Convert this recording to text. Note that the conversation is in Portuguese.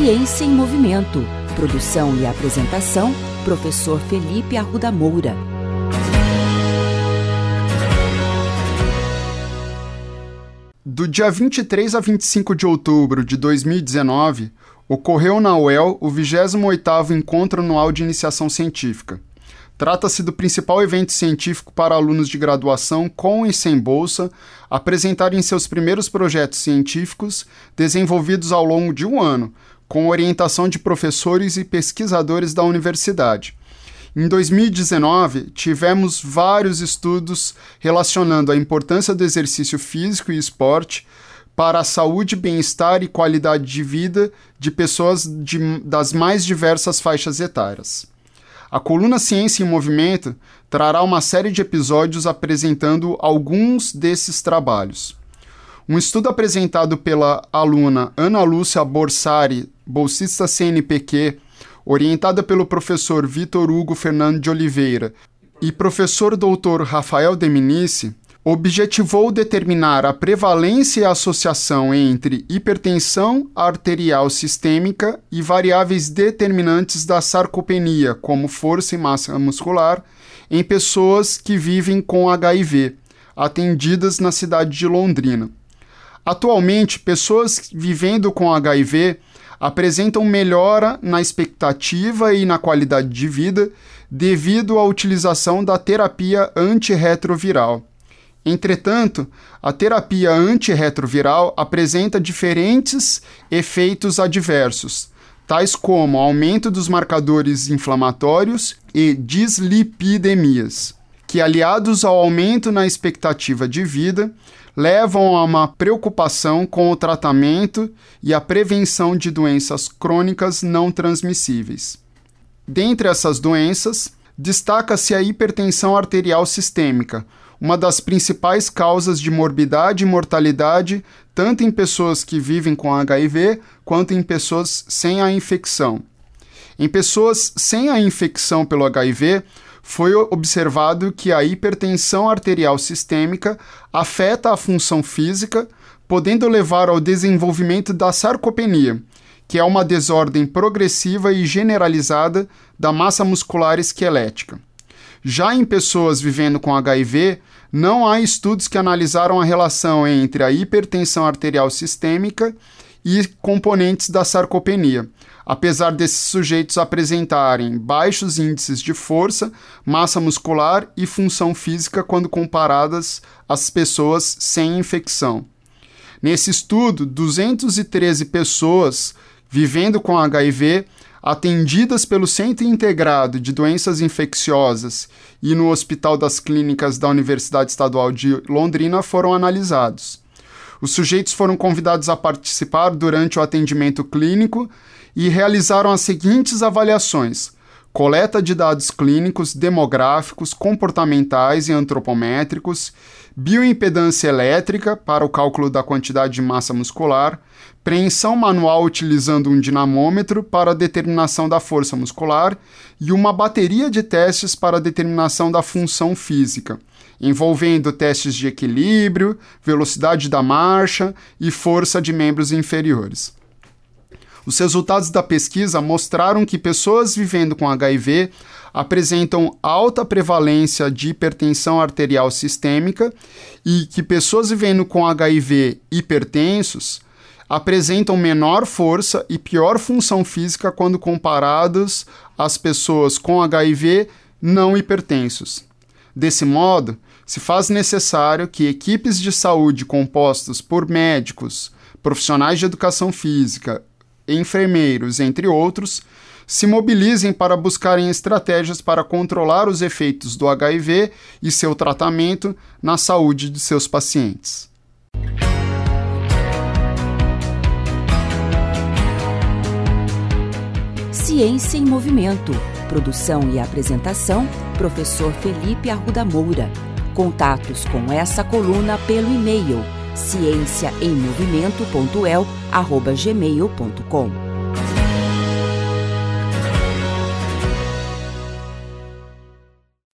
Ciência em Movimento. Produção e apresentação, professor Felipe Arruda Moura. Do dia 23 a 25 de outubro de 2019, ocorreu na UEL o 28º Encontro Anual de Iniciação Científica. Trata-se do principal evento científico para alunos de graduação com e sem bolsa apresentarem seus primeiros projetos científicos desenvolvidos ao longo de um ano, com orientação de professores e pesquisadores da universidade. Em 2019, tivemos vários estudos relacionando a importância do exercício físico e esporte para a saúde, bem-estar e qualidade de vida de pessoas de, das mais diversas faixas etárias. A coluna Ciência em Movimento trará uma série de episódios apresentando alguns desses trabalhos. Um estudo apresentado pela aluna Ana Lúcia Borsari, bolsista CNPq, orientada pelo professor Vitor Hugo Fernando de Oliveira e professor doutor Rafael Deminice, objetivou determinar a prevalência e associação entre hipertensão arterial sistêmica e variáveis determinantes da sarcopenia, como força e massa muscular, em pessoas que vivem com HIV, atendidas na cidade de Londrina. Atualmente, pessoas vivendo com HIV apresentam melhora na expectativa e na qualidade de vida devido à utilização da terapia antirretroviral. Entretanto, a terapia antirretroviral apresenta diferentes efeitos adversos, tais como aumento dos marcadores inflamatórios e dislipidemias, que, aliados ao aumento na expectativa de vida, levam a uma preocupação com o tratamento e a prevenção de doenças crônicas não transmissíveis. Dentre essas doenças, destaca-se a hipertensão arterial sistêmica, uma das principais causas de morbidade e mortalidade, tanto em pessoas que vivem com HIV quanto em pessoas sem a infecção. Em pessoas sem a infecção pelo HIV, foi observado que a hipertensão arterial sistêmica afeta a função física, podendo levar ao desenvolvimento da sarcopenia, que é uma desordem progressiva e generalizada da massa muscular esquelética. Já em pessoas vivendo com HIV, não há estudos que analisaram a relação entre a hipertensão arterial sistêmica e componentes da sarcopenia, apesar desses sujeitos apresentarem baixos índices de força, massa muscular e função física quando comparadas às pessoas sem infecção. Nesse estudo, 213 pessoas vivendo com HIV atendidas pelo Centro Integrado de Doenças Infecciosas e no Hospital das Clínicas da Universidade Estadual de Londrina foram analisados. Os sujeitos foram convidados a participar durante o atendimento clínico e realizaram as seguintes avaliações: coleta de dados clínicos, demográficos, comportamentais e antropométricos, bioimpedância elétrica para o cálculo da quantidade de massa muscular, preensão manual utilizando um dinamômetro para a determinação da força muscular e uma bateria de testes para a determinação da função física, envolvendo testes de equilíbrio, velocidade da marcha e força de membros inferiores. Os resultados da pesquisa mostraram que pessoas vivendo com HIV apresentam alta prevalência de hipertensão arterial sistêmica e que pessoas vivendo com HIV hipertensos apresentam menor força e pior função física quando comparados às pessoas com HIV não hipertensos. Desse modo, se faz necessário que equipes de saúde compostas por médicos, profissionais de educação física, enfermeiros, entre outros, se mobilizem para buscarem estratégias para controlar os efeitos do HIV e seu tratamento na saúde de seus pacientes. Ciência em Movimento. Produção e apresentação: Professor Felipe Arruda Moura. Contatos com essa coluna pelo e-mail ciênciaemmovimento.el@gmail.com.